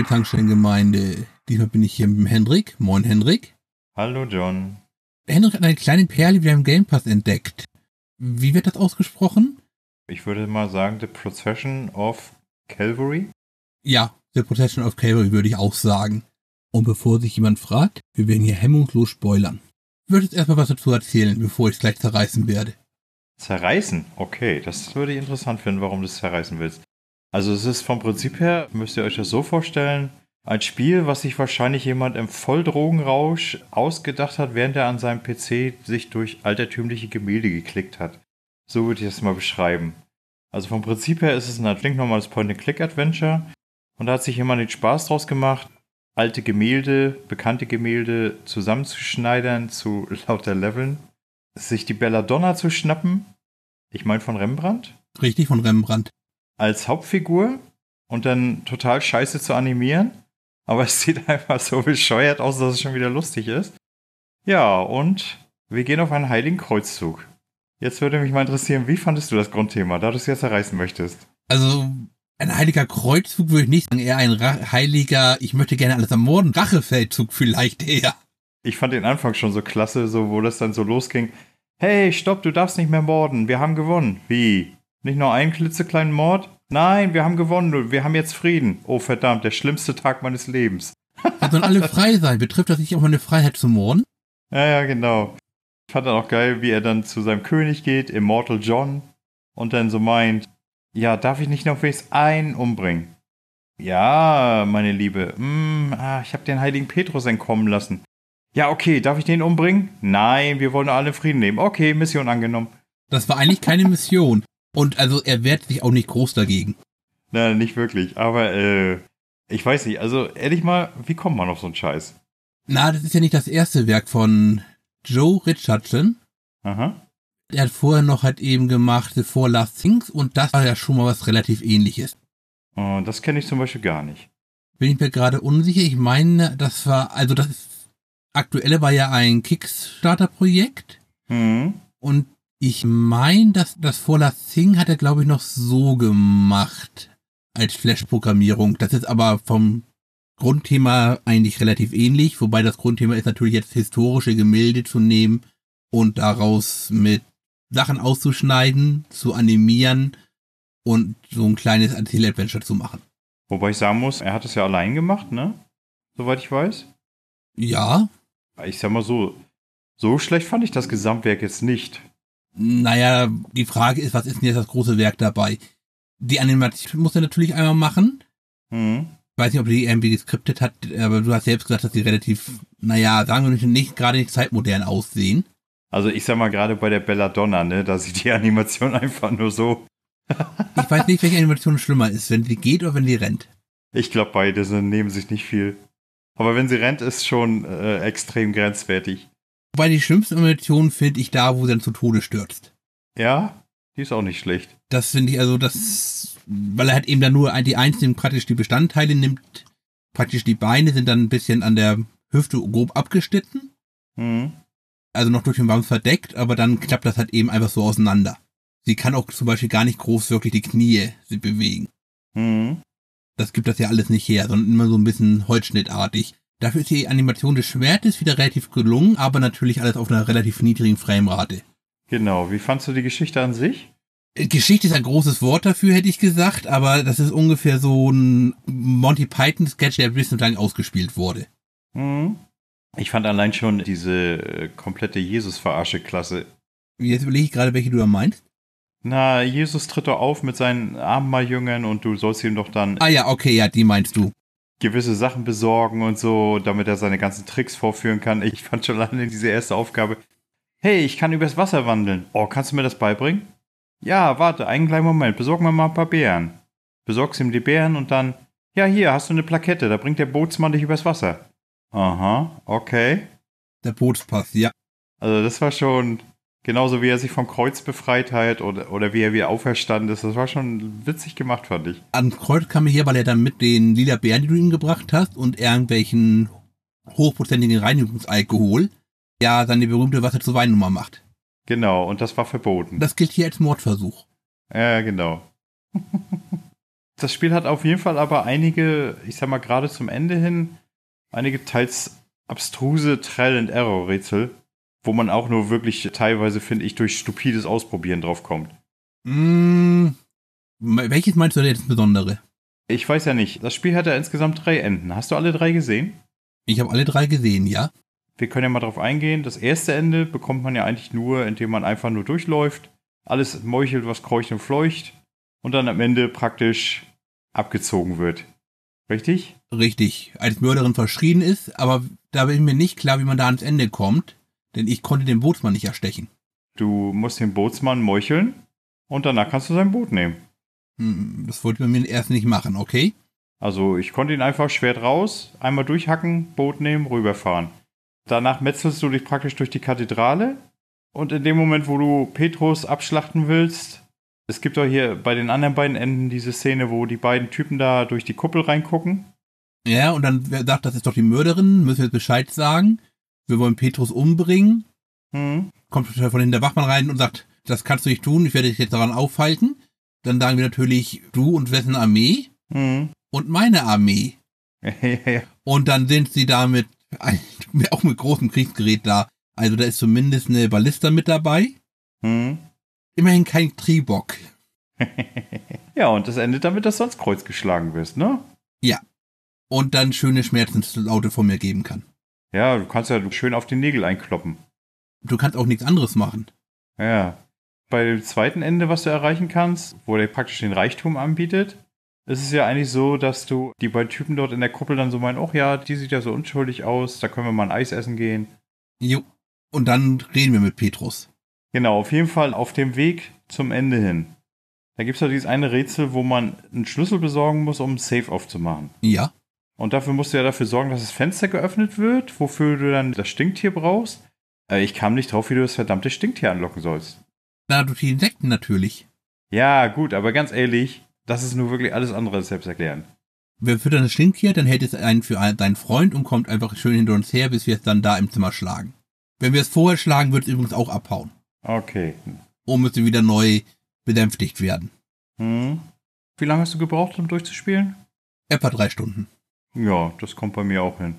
liebe Tankstellengemeinde. Diesmal bin ich hier mit dem Hendrik. Moin, Hendrik. Hallo, John. Hendrik hat eine kleine Perle wieder im Game Pass entdeckt. Wie wird das ausgesprochen? Ich würde mal sagen, The Procession of Calvary. Ja, The Procession of Calvary würde ich auch sagen. Und bevor sich jemand fragt, wir werden hier hemmungslos spoilern. Ich würde jetzt erstmal was dazu erzählen, bevor ich es gleich zerreißen werde. Zerreißen? Okay, das würde ich interessant finden, warum du es zerreißen willst. Also es ist vom Prinzip her, müsst ihr euch das so vorstellen, ein Spiel, was sich wahrscheinlich jemand im Volldrogenrausch ausgedacht hat, während er an seinem PC sich durch altertümliche Gemälde geklickt hat. So würde ich das mal beschreiben. Also vom Prinzip her ist es ein stinknormales Point-and-Click-Adventure und da hat sich jemand den Spaß draus gemacht, alte Gemälde, bekannte Gemälde zusammenzuschneidern zu lauter Leveln, sich die Belladonna zu schnappen, ich meine von Rembrandt. Richtig, von Rembrandt als Hauptfigur und dann total scheiße zu animieren. Aber es sieht einfach so bescheuert aus, dass es schon wieder lustig ist. Ja, und wir gehen auf einen heiligen Kreuzzug. Jetzt würde mich mal interessieren, wie fandest du das Grundthema, da du es jetzt erreichen möchtest? Also, ein heiliger Kreuzzug würde ich nicht sagen, eher ein Ra heiliger, ich möchte gerne alles ermorden, Rachefeldzug vielleicht eher. Ich fand den Anfang schon so klasse, so wo das dann so losging. Hey, stopp, du darfst nicht mehr morden, wir haben gewonnen. Wie? Nicht nur einen klitzekleinen Mord? Nein, wir haben gewonnen. Wir haben jetzt Frieden. Oh verdammt, der schlimmste Tag meines Lebens. Da sollen alle frei sein. Betrifft das nicht auch meine Freiheit zu morden? Ja, ja, genau. Ich fand dann auch geil, wie er dann zu seinem König geht, Immortal John, und dann so meint, ja, darf ich nicht noch wenigstens einen umbringen? Ja, meine Liebe, mm, ah, ich habe den heiligen Petrus entkommen lassen. Ja, okay, darf ich den umbringen? Nein, wir wollen alle Frieden nehmen. Okay, Mission angenommen. Das war eigentlich keine Mission. Und also er wehrt sich auch nicht groß dagegen. Nein, nicht wirklich. Aber äh, ich weiß nicht, also ehrlich mal, wie kommt man auf so einen Scheiß? Na, das ist ja nicht das erste Werk von Joe Richardson. Aha. Er hat vorher noch halt eben gemacht The Four Last Things und das war ja schon mal was relativ ähnliches. Oh, das kenne ich zum Beispiel gar nicht. Bin ich mir gerade unsicher. Ich meine, das war, also das aktuelle war ja ein Kickstarter-Projekt. Mhm. Und ich meine, dass das Voller Thing hat er, glaube ich, noch so gemacht als Flash-Programmierung. Das ist aber vom Grundthema eigentlich relativ ähnlich, wobei das Grundthema ist natürlich jetzt historische Gemälde zu nehmen und daraus mit Sachen auszuschneiden, zu animieren und so ein kleines Erzähl-Adventure zu machen. Wobei ich sagen muss, er hat es ja allein gemacht, ne? Soweit ich weiß. Ja. Ich sag mal so, so schlecht fand ich das Gesamtwerk jetzt nicht. Naja, die Frage ist, was ist denn jetzt das große Werk dabei? Die Animation muss er natürlich einmal machen. Mhm. Ich weiß nicht, ob die irgendwie geskriptet hat, aber du hast selbst gesagt, dass die relativ, naja, sagen wir nicht, nicht gerade nicht zeitmodern aussehen. Also ich sag mal gerade bei der Belladonna, ne, da sieht die Animation einfach nur so. ich weiß nicht, welche Animation schlimmer ist, wenn sie geht oder wenn sie rennt. Ich glaube, beide sind, nehmen sich nicht viel. Aber wenn sie rennt, ist schon äh, extrem grenzwertig. Wobei die schlimmste Animation finde ich da, wo sie dann zu Tode stürzt. Ja, die ist auch nicht schlecht. Das finde ich also, das, weil er halt eben dann nur die einzelnen praktisch die Bestandteile nimmt. Praktisch die Beine sind dann ein bisschen an der Hüfte grob abgeschnitten. Mhm. Also noch durch den Wams verdeckt, aber dann klappt das halt eben einfach so auseinander. Sie kann auch zum Beispiel gar nicht groß wirklich die Knie bewegen. Mhm. Das gibt das ja alles nicht her, sondern immer so ein bisschen holzschnittartig. Dafür ist die Animation des Schwertes wieder relativ gelungen, aber natürlich alles auf einer relativ niedrigen Framerate. Genau. Wie fandst du die Geschichte an sich? Äh, Geschichte ist ein großes Wort dafür, hätte ich gesagt, aber das ist ungefähr so ein Monty Python-Sketch, der ein bisschen lang ausgespielt wurde. Mhm. Ich fand allein schon diese äh, komplette Jesus-Verarsche klasse. Jetzt überlege ich gerade, welche du da meinst. Na, Jesus tritt doch auf mit seinen Abendmahljüngern und du sollst ihm doch dann. Ah ja, okay, ja, die meinst du gewisse Sachen besorgen und so, damit er seine ganzen Tricks vorführen kann. Ich fand schon alleine diese erste Aufgabe. Hey, ich kann übers Wasser wandeln. Oh, kannst du mir das beibringen? Ja, warte, einen kleinen Moment. Besorg mir mal ein paar Beeren. Besorgst ihm die Beeren und dann, ja, hier, hast du eine Plakette, da bringt der Bootsmann dich übers Wasser. Aha, okay. Der Bootspass, ja. Also das war schon, Genauso wie er sich vom Kreuz befreit hat oder, oder wie er wieder auferstanden ist. Das war schon witzig gemacht, fand ich. Ans Kreuz kam er hier, weil er dann mit den lila Bären, die du ihm gebracht hast, und irgendwelchen hochprozentigen Reinigungsalkohol, ja, seine berühmte Wasser zur Weinnummer macht. Genau, und das war verboten. Das gilt hier als Mordversuch. Ja, genau. Das Spiel hat auf jeden Fall aber einige, ich sag mal gerade zum Ende hin, einige teils abstruse Trial-and-Error-Rätsel, wo man auch nur wirklich teilweise, finde ich, durch stupides Ausprobieren drauf kommt. Mm, welches meinst du denn jetzt Besondere? Ich weiß ja nicht. Das Spiel hat ja insgesamt drei Enden. Hast du alle drei gesehen? Ich habe alle drei gesehen, ja. Wir können ja mal drauf eingehen. Das erste Ende bekommt man ja eigentlich nur, indem man einfach nur durchläuft. Alles meuchelt, was kreucht und fleucht. Und dann am Ende praktisch abgezogen wird. Richtig? Richtig. Als Mörderin verschrien ist, aber da bin ich mir nicht klar, wie man da ans Ende kommt. Denn ich konnte den Bootsmann nicht erstechen. Du musst den Bootsmann meucheln und danach kannst du sein Boot nehmen. Hm, das wollte man mir erst nicht machen, okay? Also ich konnte ihn einfach Schwert raus, einmal durchhacken, Boot nehmen, rüberfahren. Danach metzelst du dich praktisch durch die Kathedrale und in dem Moment, wo du Petrus abschlachten willst, es gibt doch hier bei den anderen beiden Enden diese Szene, wo die beiden Typen da durch die Kuppel reingucken. Ja, und dann sagt, das ist doch die Mörderin, müssen wir jetzt Bescheid sagen. Wir wollen Petrus umbringen. Hm. Kommt von hinten der Wachmann rein und sagt, das kannst du nicht tun, ich werde dich jetzt daran aufhalten. Dann sagen wir natürlich, du und wessen Armee? Hm. Und meine Armee. Und dann sind sie da mit, auch mit großem Kriegsgerät da. Also da ist zumindest eine Ballista mit dabei. Hm. Immerhin kein Triebock. ja, und das endet damit, dass du ans Kreuz geschlagen wirst, ne? Ja. Und dann schöne Schmerzenslaute von mir geben kann. Ja, du kannst ja schön auf die Nägel einkloppen. Du kannst auch nichts anderes machen. Ja. Bei dem zweiten Ende, was du erreichen kannst, wo der praktisch den Reichtum anbietet, ist es ja eigentlich so, dass du die beiden Typen dort in der Kuppel dann so meinen, oh ja, die sieht ja so unschuldig aus, da können wir mal ein Eis essen gehen. Jo. Und dann reden wir mit Petrus. Genau, auf jeden Fall auf dem Weg zum Ende hin. Da gibt es ja dieses eine Rätsel, wo man einen Schlüssel besorgen muss, um ein Safe aufzumachen. Ja. Und dafür musst du ja dafür sorgen, dass das Fenster geöffnet wird, wofür du dann das Stinktier brauchst. Äh, ich kam nicht drauf, wie du das verdammte Stinktier anlocken sollst. Na, durch die Insekten natürlich. Ja, gut, aber ganz ehrlich, das ist nur wirklich alles andere als selbsterklärend. Wer füttert das Stinktier, dann hält es einen für deinen Freund und kommt einfach schön hinter uns her, bis wir es dann da im Zimmer schlagen. Wenn wir es vorher schlagen, wird es übrigens auch abhauen. Okay. Und müsste wieder neu bedämpftigt werden. Hm. Wie lange hast du gebraucht, um durchzuspielen? Etwa drei Stunden. Ja, das kommt bei mir auch hin.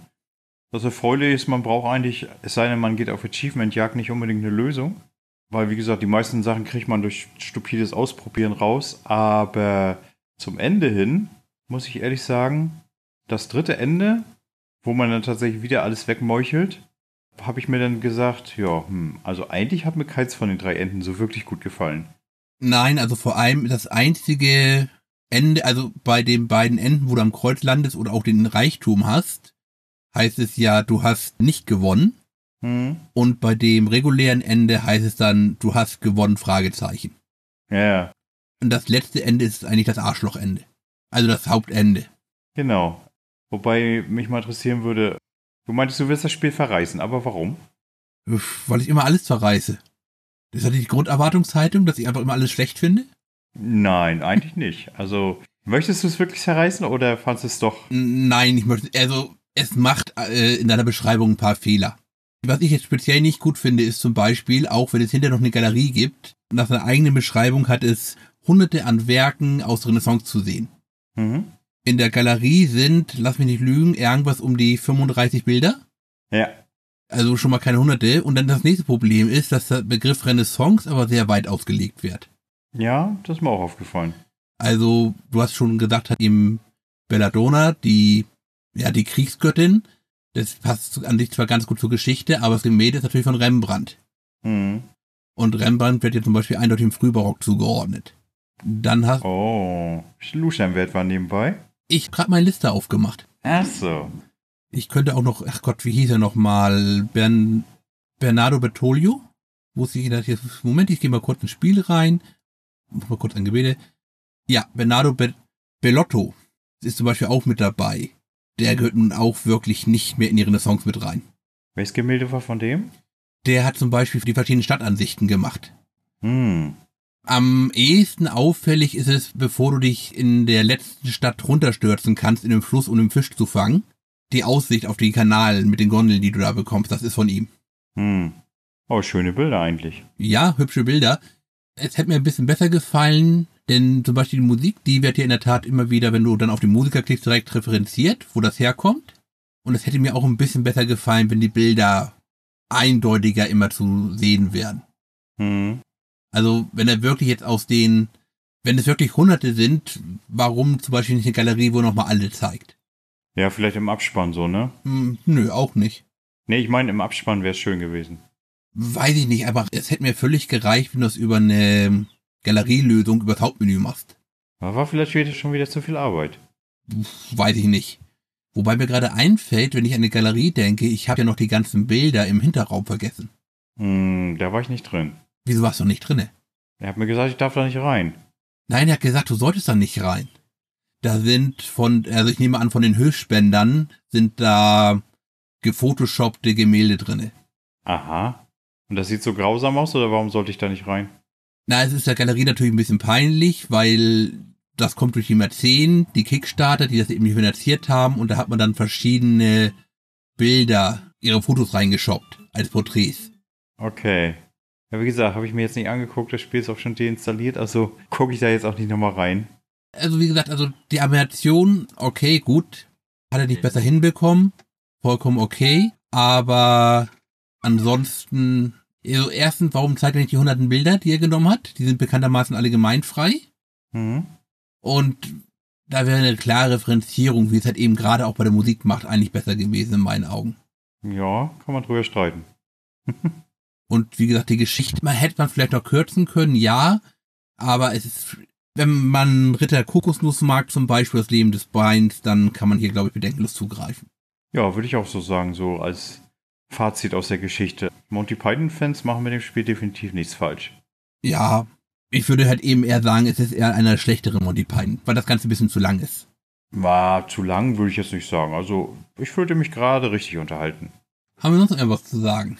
Das Erfreuliche ist, man braucht eigentlich, es sei denn, man geht auf Achievement-Jagd, nicht unbedingt eine Lösung. Weil, wie gesagt, die meisten Sachen kriegt man durch stupides Ausprobieren raus. Aber zum Ende hin, muss ich ehrlich sagen, das dritte Ende, wo man dann tatsächlich wieder alles wegmeuchelt, habe ich mir dann gesagt, ja, hm, also eigentlich hat mir keins von den drei Enden so wirklich gut gefallen. Nein, also vor allem das einzige Ende, also bei den beiden Enden, wo du am Kreuz landest oder auch den Reichtum hast, heißt es ja, du hast nicht gewonnen. Hm. Und bei dem regulären Ende heißt es dann, du hast gewonnen, Fragezeichen. Ja, Und das letzte Ende ist eigentlich das Arschlochende. Also das Hauptende. genau. Wobei mich mal interessieren würde, du meintest, du willst das Spiel verreißen, aber warum? Weil ich immer alles verreiße. Das hat die Grunderwartungshaltung, dass ich einfach immer alles schlecht finde? Nein, eigentlich nicht. Also, möchtest du es wirklich zerreißen oder fandest du es doch. Nein, ich möchte, also es macht äh, in deiner Beschreibung ein paar Fehler. Was ich jetzt speziell nicht gut finde, ist zum Beispiel, auch wenn es hinterher noch eine Galerie gibt, nach seiner eigenen Beschreibung hat es hunderte an Werken aus Renaissance zu sehen. Mhm. In der Galerie sind, lass mich nicht lügen, irgendwas um die 35 Bilder. Ja. Also schon mal keine hunderte. Und dann das nächste Problem ist, dass der Begriff Renaissance aber sehr weit ausgelegt wird. Ja, das ist mir auch aufgefallen. Also, du hast schon gesagt, hat ihm Belladonna, die, ja, die Kriegsgöttin, das passt an sich zwar ganz gut zur Geschichte, aber das Gemälde ist natürlich von Rembrandt. Mhm. Und Rembrandt wird jetzt zum Beispiel eindeutig im Frühbarock zugeordnet. Dann hast Oh, Luschernwert war nebenbei. ich gerade meine Liste aufgemacht. Ach so. Ich könnte auch noch, ach Gott, wie hieß er noch mal? Bern, Bernardo Bertolio? Wo ich das jetzt, Moment, ich gehe mal kurz ins Spiel rein. Mal kurz ein Gebete. Ja, Bernardo Be Bellotto ist zum Beispiel auch mit dabei. Der gehört nun auch wirklich nicht mehr in die Renaissance mit rein. Welches Gemälde war von dem? Der hat zum Beispiel die verschiedenen Stadtansichten gemacht. Hm. Am ehesten auffällig ist es, bevor du dich in der letzten Stadt runterstürzen kannst, in den Fluss, um den Fisch zu fangen. Die Aussicht auf den Kanal mit den Gondeln, die du da bekommst, das ist von ihm. Hm. Oh, schöne Bilder eigentlich. Ja, hübsche Bilder. Es hätte mir ein bisschen besser gefallen, Denn zum Beispiel die Musik, die wird ja in der Tat immer wieder, wenn du dann auf den Musiker klickst, direkt referenziert, wo das herkommt. Und es hätte mir auch ein bisschen besser gefallen, wenn die Bilder eindeutiger immer zu sehen wären. Hm. Also wenn er wirklich jetzt aus den, wenn es wirklich Hunderte sind, warum zum Beispiel nicht eine Galerie, wo nochmal alle zeigt? Ja, vielleicht im Abspann so, ne? Hm, nö, auch nicht. Nee, ich meine, im Abspann wäre es schön gewesen. Weiß ich nicht, aber es hätte mir völlig gereicht, wenn du es über eine Galerielösung über das Hauptmenü machst. Aber war vielleicht wieder schon wieder zu viel Arbeit. Weiß ich nicht. Wobei mir gerade einfällt, wenn ich an eine Galerie denke, ich habe ja noch die ganzen Bilder im Hinterraum vergessen. Hm, da war ich nicht drin. Wieso warst du nicht drinne? Er hat mir gesagt, ich darf da nicht rein. Nein, er hat gesagt, du solltest da nicht rein. Da sind von, also ich nehme an, von den Höchstspendern sind da gefotoshoppte Gemälde drinne. Aha. Und das sieht so grausam aus, oder warum sollte ich da nicht rein? Na, es ist der Galerie natürlich ein bisschen peinlich, weil das kommt durch die Mäzen, die Kickstarter, die das eben finanziert haben, und da hat man dann verschiedene Bilder, ihre Fotos reingeshoppt als Porträts. Okay. Ja, wie gesagt, habe ich mir jetzt nicht angeguckt, das Spiel ist auch schon deinstalliert, also gucke ich da jetzt auch nicht nochmal rein. Also wie gesagt, also die Animation, okay, gut, hat er nicht besser hinbekommen, vollkommen okay, aber ansonsten, also erstens, warum zeigt er nicht die hunderten Bilder, die er genommen hat? Die sind bekanntermaßen alle gemeinfrei. Mhm. Und da wäre eine klare Referenzierung, wie es halt eben gerade auch bei der Musik macht, eigentlich besser gewesen in meinen Augen. Ja, kann man drüber streiten. Und wie gesagt, die Geschichte, man hätte man vielleicht noch kürzen können, ja, aber es ist, wenn man Ritter Kokosnuss mag, zum Beispiel das Leben des Beins, dann kann man hier, glaube ich, bedenkenlos zugreifen. Ja, würde ich auch so sagen, so als Fazit aus der Geschichte. Monty Python-Fans machen mit dem Spiel definitiv nichts falsch. Ja, ich würde halt eben eher sagen, es ist eher einer schlechteren Monty Python, weil das Ganze ein bisschen zu lang ist. War zu lang, würde ich jetzt nicht sagen. Also, ich fühlte mich gerade richtig unterhalten. Haben wir sonst noch irgendwas zu sagen?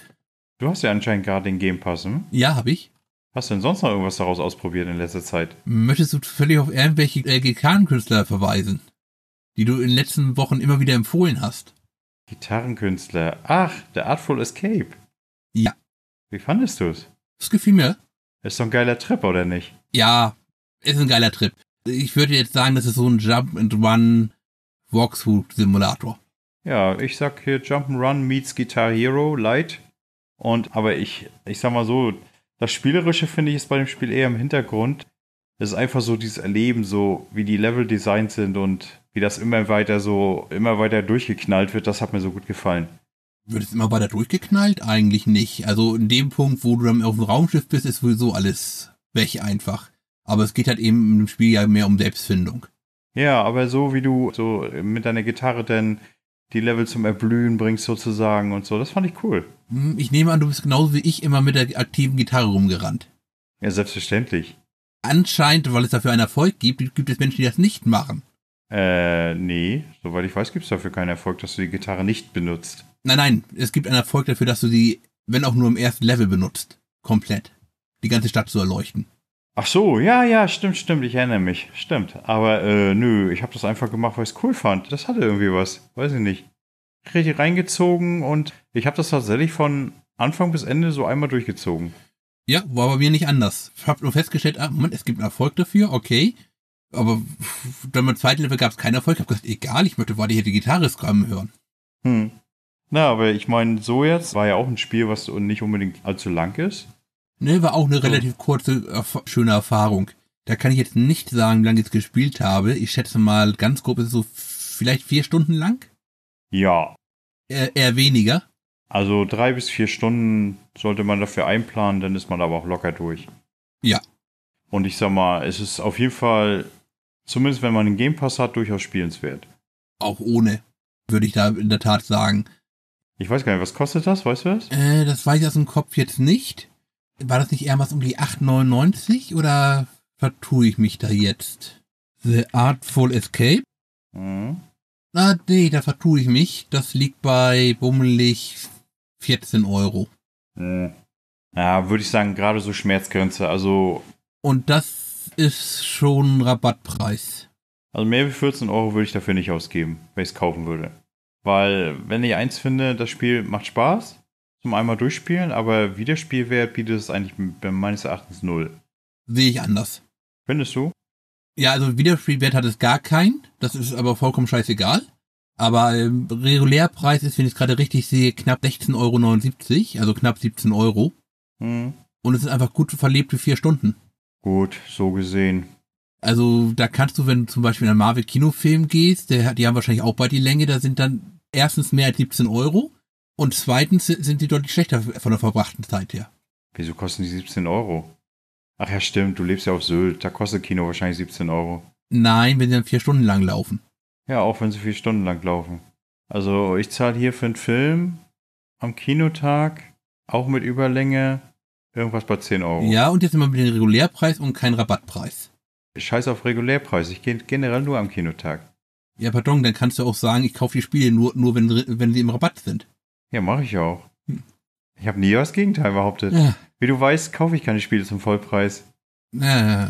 Du hast ja anscheinend gerade den Game Pass, hm? Ja, habe ich. Hast du denn sonst noch irgendwas daraus ausprobiert in letzter Zeit? Möchtest du völlig auf irgendwelche LGK-Künstler verweisen, die du in den letzten Wochen immer wieder empfohlen hast? Gitarrenkünstler. Ach, der Artful Escape. Ja. Wie fandest du es? Das gefiel mir. Ist doch ein geiler Trip, oder nicht? Ja, ist ein geiler Trip. Ich würde jetzt sagen, das ist so ein Jump and Run Walkthrough Simulator. Ja, ich sag hier Jump'n'Run meets Guitar Hero Light. Und, aber ich, ich sag mal so, das Spielerische finde ich ist bei dem Spiel eher im Hintergrund. Es ist einfach so dieses Erleben, so wie die Level designt sind und wie das immer weiter so, immer weiter durchgeknallt wird, das hat mir so gut gefallen. Wird es immer weiter durchgeknallt? Eigentlich nicht. Also in dem Punkt, wo du dann auf dem Raumschiff bist, ist sowieso alles weg einfach. Aber es geht halt eben im Spiel ja mehr um Selbstfindung. Ja, aber so wie du so mit deiner Gitarre dann die Level zum Erblühen bringst sozusagen und so, das fand ich cool. Hm, Ich nehme an, du bist genauso wie ich immer mit der aktiven Gitarre rumgerannt. Ja, selbstverständlich. Anscheinend, weil es dafür einen Erfolg gibt, gibt es Menschen, die das nicht machen. Äh, nee, soweit ich weiß, gibt es dafür keinen Erfolg, dass du die Gitarre nicht benutzt. Nein, nein, es gibt einen Erfolg dafür, dass du sie, wenn auch nur im ersten Level benutzt. Komplett. Die ganze Stadt zu erleuchten. Ach so, ja, ja, stimmt, stimmt, ich erinnere mich. Stimmt. Aber äh, nö, ich habe das einfach gemacht, weil ich es cool fand. Das hatte irgendwie was. Weiß ich nicht. Richtig reingezogen und ich habe das tatsächlich von Anfang bis Ende so einmal durchgezogen. Ja, war bei mir nicht anders. Ich habe nur festgestellt, ah, Moment, es gibt einen Erfolg dafür, okay. Aber dann beim zweiten Level gab es keinen Erfolg. Ich habe gesagt, egal, ich möchte weiter hier die Gitarre scrummen hören. Hm. Na, aber ich meine, so jetzt war ja auch ein Spiel, was nicht unbedingt allzu lang ist. Ne, war auch eine relativ kurze, schöne Erfahrung. Da kann ich jetzt nicht sagen, wie lange ich es gespielt habe. Ich schätze mal, ganz grob ist es so vielleicht vier Stunden lang. Ja, Eher, eher weniger. also drei bis vier Stunden sollte man dafür einplanen, dann ist man aber auch locker durch. Ja. Und ich sag mal, es ist auf jeden Fall, zumindest wenn man einen Game Pass hat, durchaus spielenswert. Auch ohne, würde ich da in der Tat sagen. Ich weiß gar nicht, was kostet das, weißt du das? Äh, das weiß ich aus dem Kopf jetzt nicht. War das nicht eher was um die 8,99 oder vertue ich mich da jetzt? The Artful Escape? Mhm. Na, nee, da vertue ich mich. Das liegt bei bummelig 14 Euro. Mhm. Ja, würde ich sagen, gerade so Schmerzgrenze. Also, Und das ist schon Rabattpreis. also mehr wie 14 Euro würde ich dafür nicht ausgeben, wenn ich es kaufen würde. Weil, wenn ich eins finde, das Spiel macht Spaß zum einmal durchspielen, aber Wiederspielwert bietet es eigentlich meines Erachtens null. Sehe ich anders. Findest du? Ja, also Wiederspielwert hat es gar keinen. Das ist aber vollkommen scheißegal. Aber ähm, Regulärpreis ist, wenn ich es gerade richtig sehe, knapp 16,79 Euro, also knapp 17 Euro. Hm. Und es sind einfach gut verlebte vier Stunden. Gut, so gesehen. Also da kannst du, wenn du zum Beispiel in einen Marvel-Kinofilm gehst, der, die haben wahrscheinlich auch bald die Länge, da sind dann erstens mehr als 17 Euro und zweitens sind die deutlich schlechter von der verbrachten Zeit her. Wieso kosten die 17 Euro? Ach ja, stimmt, du lebst ja auf Sylt, da kostet Kino wahrscheinlich 17 Euro. Nein, wenn sie dann vier Stunden lang laufen. Ja, auch wenn sie vier Stunden lang laufen. Also ich zahle hier für einen Film am Kinotag, auch mit Überlänge, irgendwas bei 10 Euro. Ja, und jetzt immer mit dem Regulärpreis und kein Rabattpreis. Scheiß auf Regulärpreis, ich gehe generell nur am Kinotag. Ja, pardon, dann kannst du auch sagen, ich kaufe die Spiele nur, nur wenn, wenn sie im Rabatt sind. Ja, mache ich auch. Ich habe nie das Gegenteil behauptet. Ja, Wie du weißt, kaufe ich keine Spiele zum Vollpreis. äh,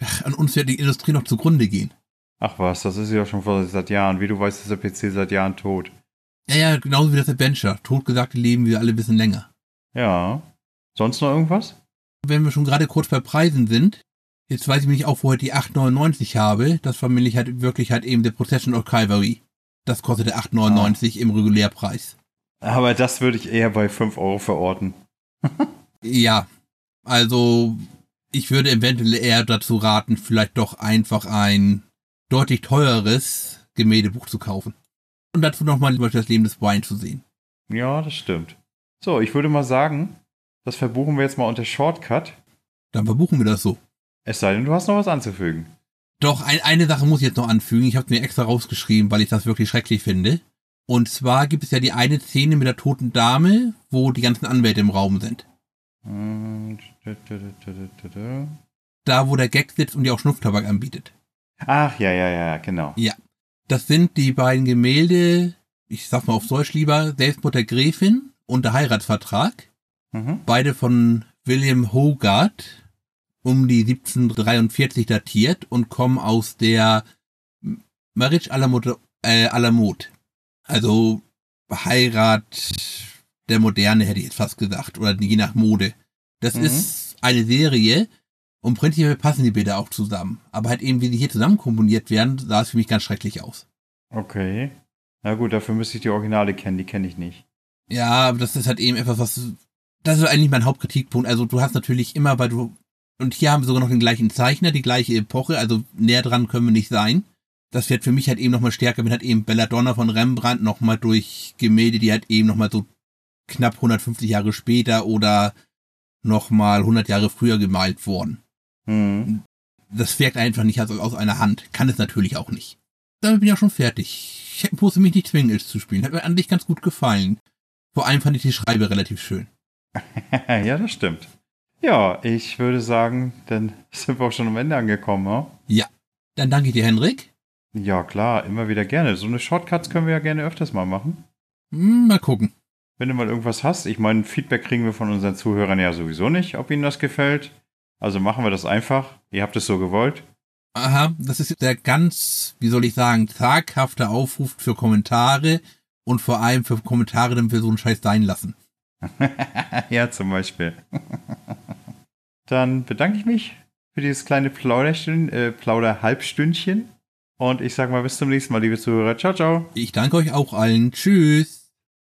ach, an uns wird die Industrie noch zugrunde gehen. Ach was, das ist ja schon vor seit Jahren. Wie du weißt, ist der PC seit Jahren tot. Ja, ja, genauso wie das Adventure. Totgesagte leben wir alle wissen länger. Ja. Sonst noch irgendwas? Wenn wir schon gerade kurz bei Preisen sind, jetzt weiß ich mich auch, wo ich die 8,99 habe. Das war nämlich halt wirklich halt eben der Procession of Calvary. Das kostete 8,99 im Regulärpreis. Aber das würde ich eher bei 5 Euro verorten. Ja, also ich würde eventuell eher dazu raten, vielleicht doch einfach ein deutlich teureres Gemäldebuch zu kaufen. Und dazu nochmal das Leben des Brian zu sehen. Ja, das stimmt. So, ich würde mal sagen, das verbuchen wir jetzt mal unter Shortcut. Dann verbuchen wir das so. Es sei denn, du hast noch was anzufügen. Doch, ein, eine Sache muss ich jetzt noch anfügen. Ich habe mir extra rausgeschrieben, weil ich das wirklich schrecklich finde. Und zwar gibt es ja die eine Szene mit der toten Dame, wo die ganzen Anwälte im Raum sind. Da, wo der Gag sitzt und die auch Schnupftabak anbietet. Ach, ja, ja, ja, genau. Das sind die beiden Gemälde, ich sag mal auf Deutsch lieber, Selbstmord der Gräfin und der Heiratsvertrag. Mhm. Beide von William Hogarth, um die 1743 datiert und kommen aus der Marriage à la Mode, äh, à la Mode. Also Heirat der Moderne hätte ich jetzt fast gesagt, oder je nach Mode. Das Mhm. ist eine Serie und prinzipiell passen die Bilder auch zusammen. Aber halt eben, wie sie hier zusammen komponiert werden, sah es für mich ganz schrecklich aus. Okay. Na gut, dafür müsste ich die Originale kennen, die kenne ich nicht. Ja, aber das ist halt eben etwas, was, das ist eigentlich mein Hauptkritikpunkt. Also du hast natürlich immer, weil du, und hier haben wir sogar noch den gleichen Zeichner, die gleiche Epoche, also näher dran können wir nicht sein. Das wird für mich halt eben nochmal stärker, wenn halt eben Belladonna von Rembrandt nochmal durch Gemälde, die halt eben nochmal so knapp 150 Jahre später oder nochmal 100 Jahre früher gemalt wurden. Hm. Das wirkt einfach nicht aus, aus einer Hand. Kann es natürlich auch nicht. Damit bin ich auch schon fertig. Ich musste mich nicht zwingen, es zu spielen. Hat mir an dich ganz gut gefallen. Vor allem fand ich die Schreibe relativ schön. ja, das stimmt. Ja, ich würde sagen, dann sind wir auch schon am Ende angekommen, ja? Dann danke ich dir, Henrik. Ja, klar, immer wieder gerne. So eine Shortcuts können wir ja gerne öfters mal machen. Hm, mal gucken. Wenn du mal irgendwas hast, ich meine, Feedback kriegen wir von unseren Zuhörern ja sowieso nicht, ob ihnen das gefällt. Also machen wir das einfach. Ihr habt es so gewollt. Aha, das ist der ganz, wie soll ich sagen, zaghafte Aufruf für Kommentare und vor allem für Kommentare, damit wir so einen Scheiß sein lassen. ja, zum Beispiel. Dann bedanke ich mich für dieses kleine Plauderstünd, äh, Plauder-Halbstündchen. Und ich sage mal bis zum nächsten Mal, liebe Zuhörer. Ciao, ciao. Ich danke euch auch allen. Tschüss.